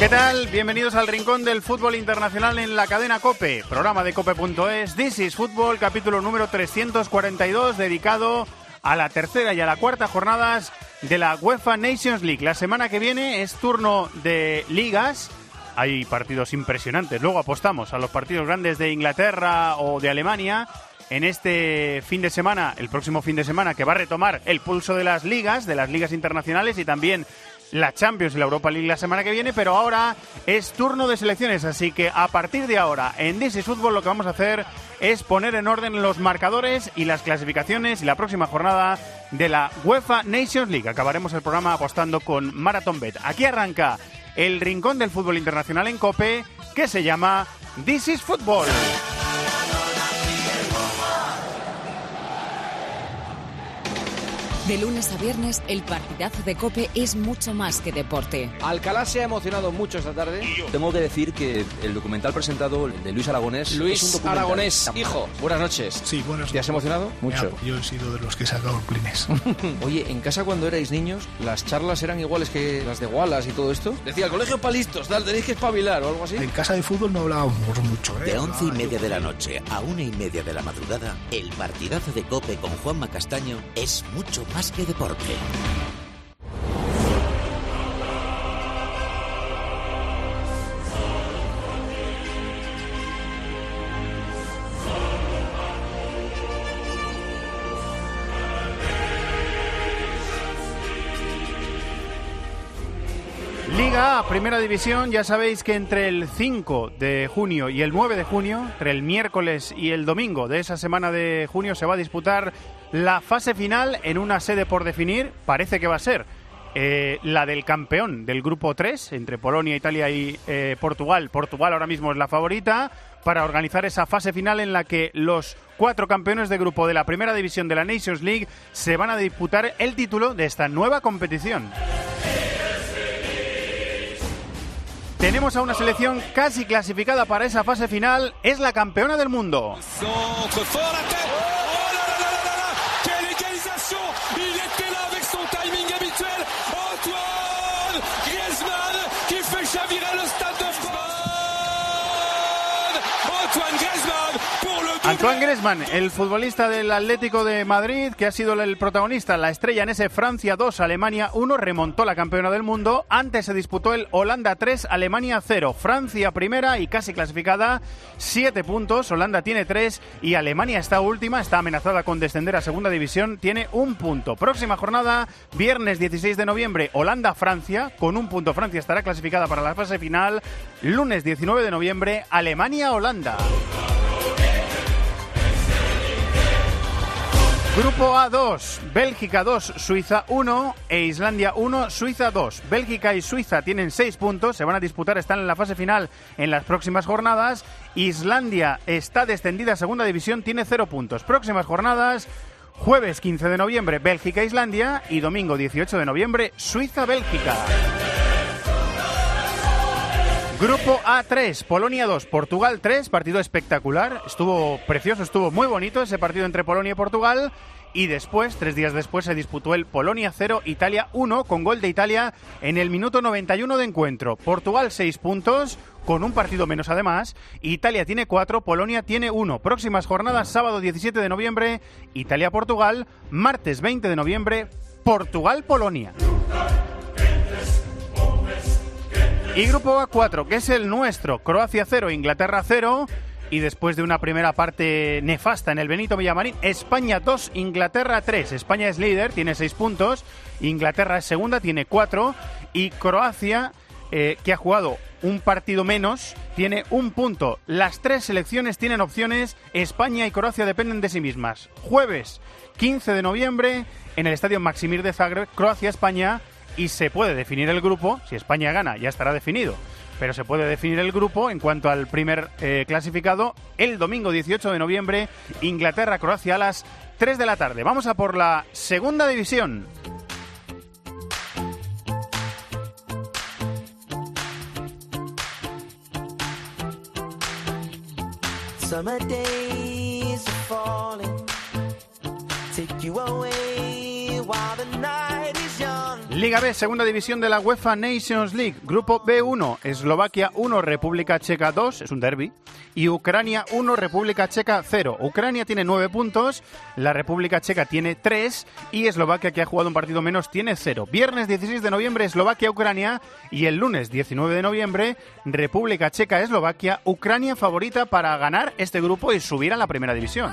¿Qué tal? Bienvenidos al Rincón del Fútbol Internacional en la cadena Cope, programa de cope.es, This is Fútbol, capítulo número 342, dedicado a la tercera y a la cuarta jornadas de la UEFA Nations League. La semana que viene es turno de ligas, hay partidos impresionantes, luego apostamos a los partidos grandes de Inglaterra o de Alemania. En este fin de semana, el próximo fin de semana, que va a retomar el pulso de las ligas, de las ligas internacionales y también la Champions y la Europa League la semana que viene, pero ahora es turno de selecciones, así que a partir de ahora en DC Fútbol lo que vamos a hacer es poner en orden los marcadores y las clasificaciones y la próxima jornada de la UEFA Nations League. Acabaremos el programa apostando con Marathon Bet. Aquí arranca el rincón del fútbol internacional en Cope que se llama This is Football. De lunes a viernes, el partidazo de Cope es mucho más que deporte. Alcalá se ha emocionado mucho esta tarde. Tengo que decir que el documental presentado de Luis Aragonés. Luis es un. Aragonés, hijo, buenas noches. Sí, buenas ¿Te has noches. emocionado? Mucho. Ya, yo he sido de los que he sacado el Kleenex. Oye, en casa cuando erais niños, las charlas eran iguales que las de Wallace y todo esto. Decía, el colegio para listos, tal, tenéis que espabilar o algo así. En casa de fútbol no hablábamos mucho, ¿eh? De once y media de la noche a una y media de la madrugada, el partidazo de Cope con Juanma Castaño es mucho más que deporte. Liga A, Primera División, ya sabéis que entre el 5 de junio y el 9 de junio, entre el miércoles y el domingo de esa semana de junio, se va a disputar la fase final en una sede por definir, parece que va a ser eh, la del campeón del grupo 3, entre Polonia, Italia y eh, Portugal. Portugal ahora mismo es la favorita para organizar esa fase final en la que los cuatro campeones de grupo de la Primera División de la Nations League se van a disputar el título de esta nueva competición. Tenemos a una selección casi clasificada para esa fase final. Es la campeona del mundo. Antoine Griezmann, el futbolista del Atlético de Madrid, que ha sido el protagonista, la estrella en ese Francia 2, Alemania 1, remontó la campeona del mundo. Antes se disputó el Holanda 3, Alemania 0. Francia primera y casi clasificada, 7 puntos. Holanda tiene 3 y Alemania está última, está amenazada con descender a segunda división, tiene un punto. Próxima jornada, viernes 16 de noviembre, Holanda-Francia, con un punto. Francia estará clasificada para la fase final. Lunes 19 de noviembre, Alemania-Holanda. Grupo A2, Bélgica 2, Suiza 1 e Islandia 1, Suiza 2. Bélgica y Suiza tienen 6 puntos, se van a disputar, están en la fase final en las próximas jornadas. Islandia está descendida a segunda división, tiene 0 puntos. Próximas jornadas, jueves 15 de noviembre, Bélgica-Islandia y domingo 18 de noviembre, Suiza-Bélgica. Grupo A3, Polonia 2, Portugal 3, partido espectacular, estuvo precioso, estuvo muy bonito ese partido entre Polonia y Portugal. Y después, tres días después, se disputó el Polonia 0, Italia 1, con gol de Italia en el minuto 91 de encuentro. Portugal 6 puntos, con un partido menos además. Italia tiene 4, Polonia tiene 1. Próximas jornadas, sábado 17 de noviembre, Italia-Portugal. Martes 20 de noviembre, Portugal-Polonia. Y grupo A4, que es el nuestro, Croacia 0, Inglaterra 0. Y después de una primera parte nefasta en el Benito Villamarín, España 2, Inglaterra 3. España es líder, tiene 6 puntos. Inglaterra es segunda, tiene 4. Y Croacia, eh, que ha jugado un partido menos, tiene un punto. Las tres selecciones tienen opciones. España y Croacia dependen de sí mismas. Jueves 15 de noviembre, en el estadio Maximir de Zagreb, Croacia-España. Y se puede definir el grupo. Si España gana, ya estará definido. Pero se puede definir el grupo en cuanto al primer eh, clasificado el domingo 18 de noviembre, Inglaterra-Croacia a las 3 de la tarde. Vamos a por la segunda división. Summer days falling. Liga B, segunda división de la UEFA Nations League. Grupo B1, Eslovaquia 1, República Checa 2, es un derby. Y Ucrania 1, República Checa 0. Ucrania tiene 9 puntos, la República Checa tiene 3 y Eslovaquia, que ha jugado un partido menos, tiene 0. Viernes 16 de noviembre, Eslovaquia-Ucrania y el lunes 19 de noviembre, República Checa-Eslovaquia. Ucrania favorita para ganar este grupo y subir a la primera división.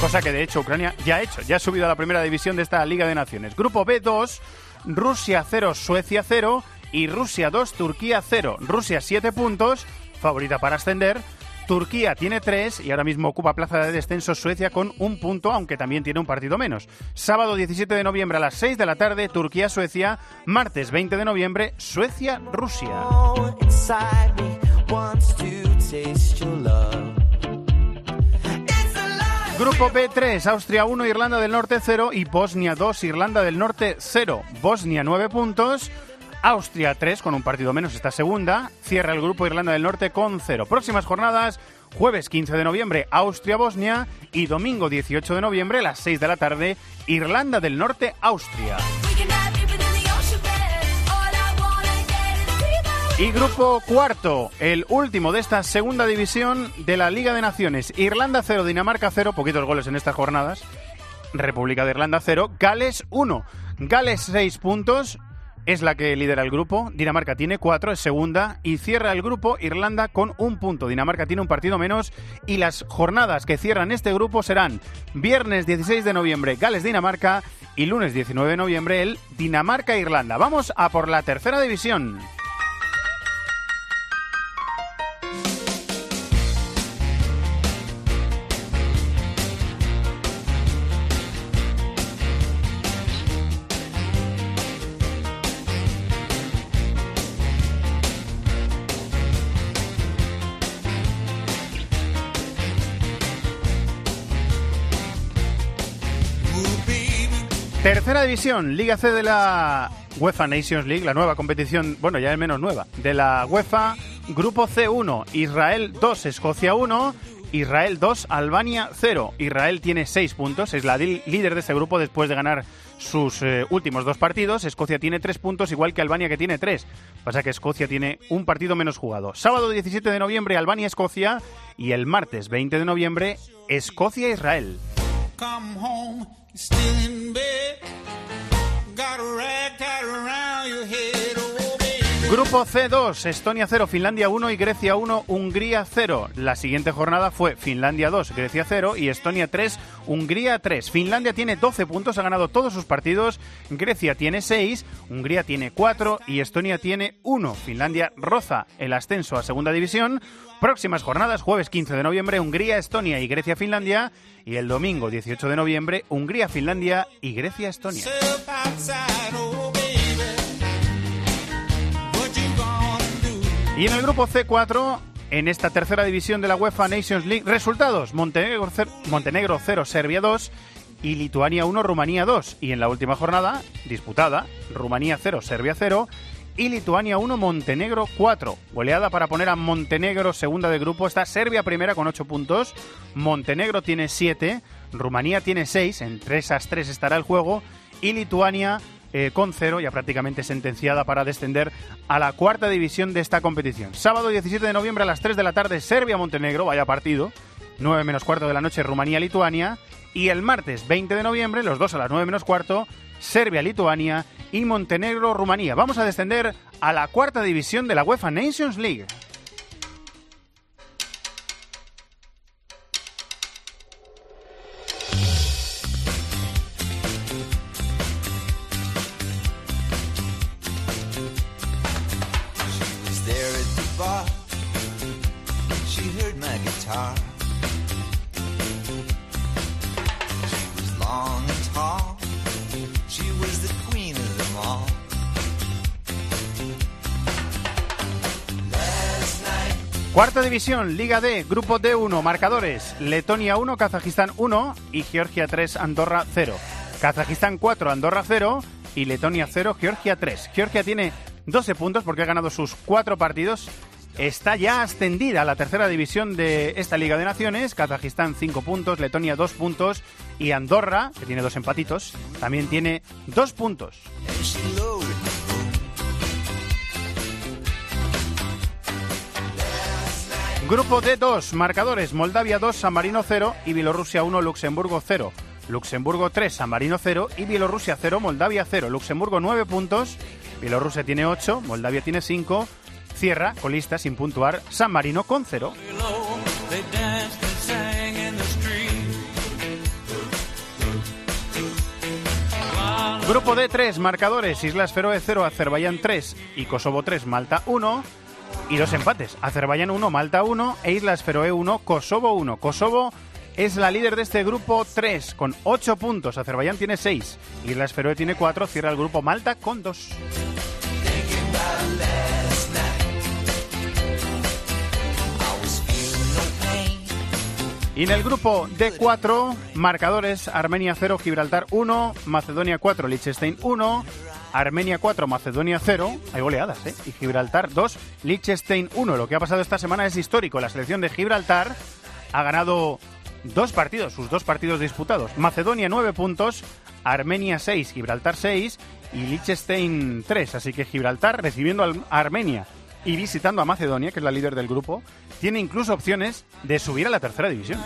Cosa que de hecho Ucrania ya ha hecho, ya ha subido a la primera división de esta Liga de Naciones. Grupo B2, Rusia 0, Suecia 0 y Rusia 2, Turquía 0. Rusia 7 puntos, favorita para ascender. Turquía tiene 3 y ahora mismo ocupa plaza de descenso Suecia con un punto, aunque también tiene un partido menos. Sábado 17 de noviembre a las 6 de la tarde, Turquía-Suecia. Martes 20 de noviembre, Suecia-Rusia. Grupo B3, Austria 1, Irlanda del Norte 0 y Bosnia 2, Irlanda del Norte 0. Bosnia 9 puntos, Austria 3 con un partido menos está segunda, cierra el grupo Irlanda del Norte con 0. Próximas jornadas, jueves 15 de noviembre, Austria-Bosnia y domingo 18 de noviembre a las 6 de la tarde, Irlanda del Norte, Y grupo cuarto, el último de esta segunda división de la Liga de Naciones. Irlanda 0, Dinamarca 0, poquitos goles en estas jornadas. República de Irlanda 0, Gales 1. Gales 6 puntos, es la que lidera el grupo. Dinamarca tiene 4, es segunda. Y cierra el grupo Irlanda con un punto. Dinamarca tiene un partido menos. Y las jornadas que cierran este grupo serán viernes 16 de noviembre Gales-Dinamarca y lunes 19 de noviembre el Dinamarca-Irlanda. Vamos a por la tercera división. Tercera división, Liga C de la UEFA Nations League, la nueva competición, bueno, ya es menos nueva, de la UEFA, Grupo C1, Israel 2, Escocia 1, Israel 2, Albania 0. Israel tiene 6 puntos, es la líder de ese grupo después de ganar sus eh, últimos dos partidos. Escocia tiene 3 puntos, igual que Albania que tiene 3. Pasa que Escocia tiene un partido menos jugado. Sábado 17 de noviembre, Albania-Escocia y el martes 20 de noviembre, Escocia-Israel. Come home, still in bed. Got a rag tied around your head. Grupo C2, Estonia 0, Finlandia 1 y Grecia 1, Hungría 0. La siguiente jornada fue Finlandia 2, Grecia 0 y Estonia 3, Hungría 3. Finlandia tiene 12 puntos, ha ganado todos sus partidos. Grecia tiene 6, Hungría tiene 4 y Estonia tiene 1. Finlandia roza el ascenso a segunda división. Próximas jornadas, jueves 15 de noviembre, Hungría, Estonia y Grecia, Finlandia. Y el domingo 18 de noviembre, Hungría, Finlandia y Grecia, Estonia. Y en el grupo C4, en esta tercera división de la UEFA Nations League, resultados: Montenegro 0, Montenegro 0 Serbia 2 y Lituania 1, Rumanía 2. Y en la última jornada, disputada, Rumanía 0, Serbia 0 y Lituania 1, Montenegro 4. Goleada para poner a Montenegro segunda de grupo. Está Serbia primera con 8 puntos. Montenegro tiene 7. Rumanía tiene 6. Entre esas 3 estará el juego. Y Lituania eh, con 0, ya prácticamente sentenciada para descender a la cuarta división de esta competición. Sábado 17 de noviembre a las 3 de la tarde, Serbia-Montenegro, vaya partido. 9 menos cuarto de la noche, Rumanía-Lituania. Y el martes 20 de noviembre, los dos a las 9 menos cuarto, Serbia-Lituania y Montenegro-Rumanía. Vamos a descender a la cuarta división de la UEFA Nations League. Cuarta división, Liga D, Grupo D1, marcadores, Letonia 1, Kazajistán 1 y Georgia 3, Andorra 0. Kazajistán 4, Andorra 0 y Letonia 0, Georgia 3. Georgia tiene 12 puntos porque ha ganado sus cuatro partidos. Está ya ascendida a la tercera división de esta Liga de Naciones. Kazajistán 5 puntos, Letonia 2 puntos y Andorra, que tiene dos empatitos, también tiene 2 puntos. Grupo D2, marcadores, Moldavia 2, San Marino 0 y Bielorrusia 1, Luxemburgo 0. Luxemburgo 3, San Marino 0 y Bielorrusia 0, Moldavia 0. Luxemburgo 9 puntos, Bielorrusia tiene 8, Moldavia tiene 5. Cierra con lista sin puntuar San Marino con 0. Grupo D3, marcadores, Islas Feroe 0, Azerbaiyán 3 y Kosovo 3, Malta 1. Y dos empates, Azerbaiyán 1, Malta 1 e Islas Feroe 1, Kosovo 1. Kosovo es la líder de este grupo 3 con 8 puntos, Azerbaiyán tiene 6, Islas Feroe tiene 4, cierra el grupo Malta con 2. Y en el grupo D4, marcadores Armenia 0, Gibraltar 1, Macedonia 4, Liechtenstein 1, Armenia 4, Macedonia 0, hay goleadas, ¿eh? Y Gibraltar 2, Liechtenstein 1. Lo que ha pasado esta semana es histórico. La selección de Gibraltar ha ganado dos partidos, sus dos partidos disputados. Macedonia 9 puntos, Armenia 6, Gibraltar 6 y Liechtenstein 3. Así que Gibraltar recibiendo a Armenia y visitando a Macedonia, que es la líder del grupo, tiene incluso opciones de subir a la tercera división.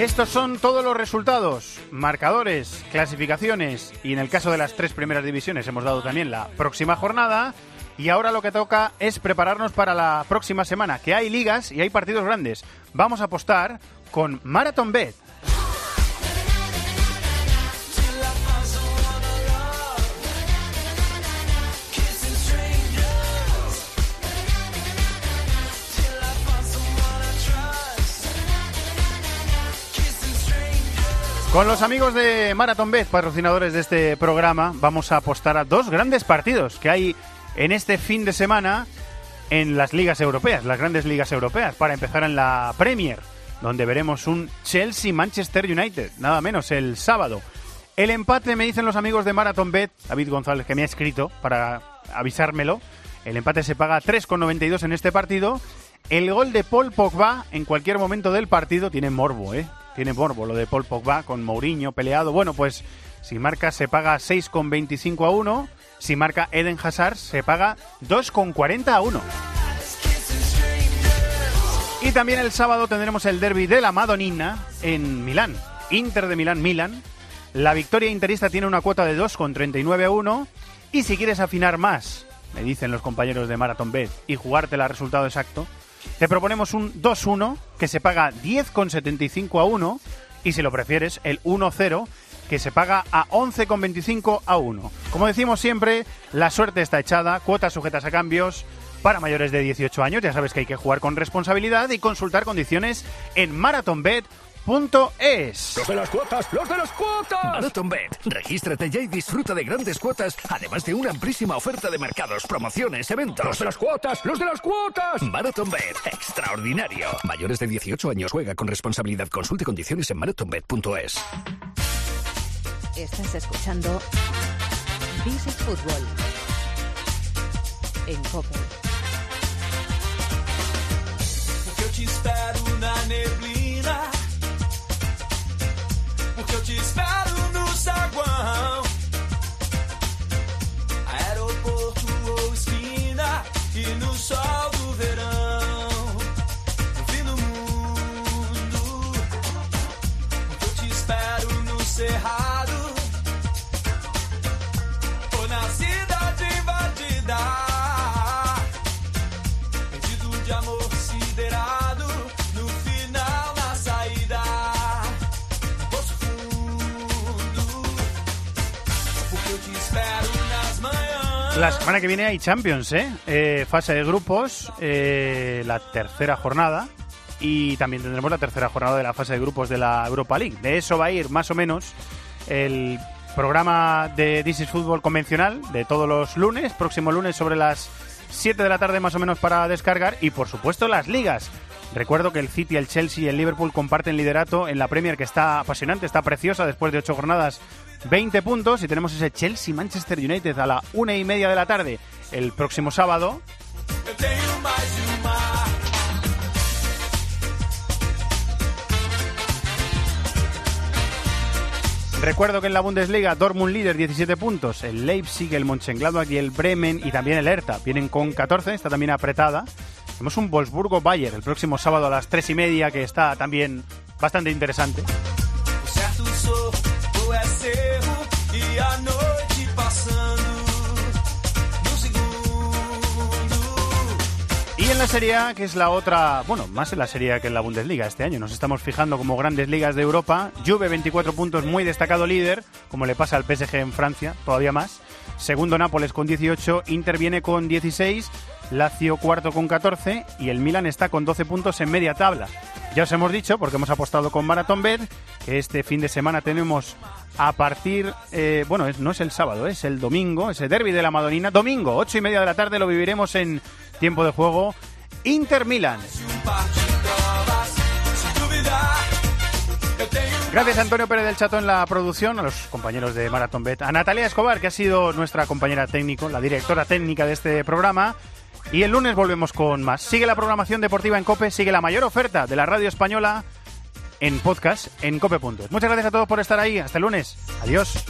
Estos son todos los resultados, marcadores, clasificaciones y en el caso de las tres primeras divisiones hemos dado también la próxima jornada. Y ahora lo que toca es prepararnos para la próxima semana, que hay ligas y hay partidos grandes. Vamos a apostar con Marathon Bet. Con los amigos de Marathon Bet, patrocinadores de este programa, vamos a apostar a dos grandes partidos que hay en este fin de semana en las ligas europeas, las grandes ligas europeas. Para empezar en la Premier, donde veremos un Chelsea-Manchester United, nada menos el sábado. El empate, me dicen los amigos de Marathon Bet, David González, que me ha escrito para avisármelo. El empate se paga 3,92 en este partido. El gol de Paul Pogba en cualquier momento del partido tiene morbo, ¿eh? Tiene morbo lo de Paul Pogba con Mourinho peleado. Bueno, pues si marca se paga 6,25 a 1. Si marca Eden Hazard se paga 2,40 a 1. Y también el sábado tendremos el derby de la Madonina en Milán. Inter de Milán-Milán. La victoria interista tiene una cuota de 2,39 a 1. Y si quieres afinar más, me dicen los compañeros de Marathon Bet, y jugarte el resultado exacto, te proponemos un 2-1 que se paga 10,75 a 1 y si lo prefieres el 1-0 que se paga a 11,25 a 1. Como decimos siempre, la suerte está echada, cuotas sujetas a cambios para mayores de 18 años. Ya sabes que hay que jugar con responsabilidad y consultar condiciones en marathonbet.es. Los de las cuotas, los de las cuotas. MarathonBet. Regístrate ya y disfruta de grandes cuotas, además de una amplísima oferta de mercados, promociones, eventos. Los de las cuotas, los de las cuotas. MarathonBet. Extraordinario. Mayores de 18 años juega con responsabilidad. Consulte condiciones en marathonbet.es. Estás escuchando This is Fútbol en COPE. E La semana que viene hay Champions, ¿eh? Eh, fase de grupos, eh, la tercera jornada. Y también tendremos la tercera jornada de la fase de grupos de la Europa League. De eso va a ir más o menos el programa de This is Fútbol convencional de todos los lunes, próximo lunes sobre las 7 de la tarde más o menos para descargar y por supuesto las ligas. Recuerdo que el City, el Chelsea y el Liverpool comparten liderato en la Premier que está apasionante, está preciosa después de ocho jornadas, 20 puntos y tenemos ese Chelsea-Manchester United a la una y media de la tarde el próximo sábado. Recuerdo que en la Bundesliga Dortmund líder 17 puntos, el Leipzig, el Mönchengladbach y el Bremen y también el Hertha vienen con 14, está también apretada. Tenemos un Wolfsburgo-Bayern el próximo sábado a las 3 y media que está también bastante interesante. Y en la Serie A, que es la otra, bueno, más en la Serie que en la Bundesliga este año. Nos estamos fijando como grandes ligas de Europa. Juve 24 puntos, muy destacado líder, como le pasa al PSG en Francia, todavía más. Segundo Nápoles con 18, Inter viene con 16, Lazio cuarto con 14 y el Milan está con 12 puntos en media tabla. Ya os hemos dicho, porque hemos apostado con Marathon Bet, que este fin de semana tenemos a partir, eh, bueno, no es el sábado, es el domingo, ese derby de la Madonina. Domingo, ocho y media de la tarde, lo viviremos en tiempo de juego Inter Milan. Gracias a Antonio Pérez del Chato en la producción, a los compañeros de Marathon Bet, a Natalia Escobar, que ha sido nuestra compañera técnico, la directora técnica de este programa. Y el lunes volvemos con más. Sigue la programación deportiva en Cope, sigue la mayor oferta de la radio española en podcast en cope.es. Muchas gracias a todos por estar ahí. Hasta el lunes. Adiós.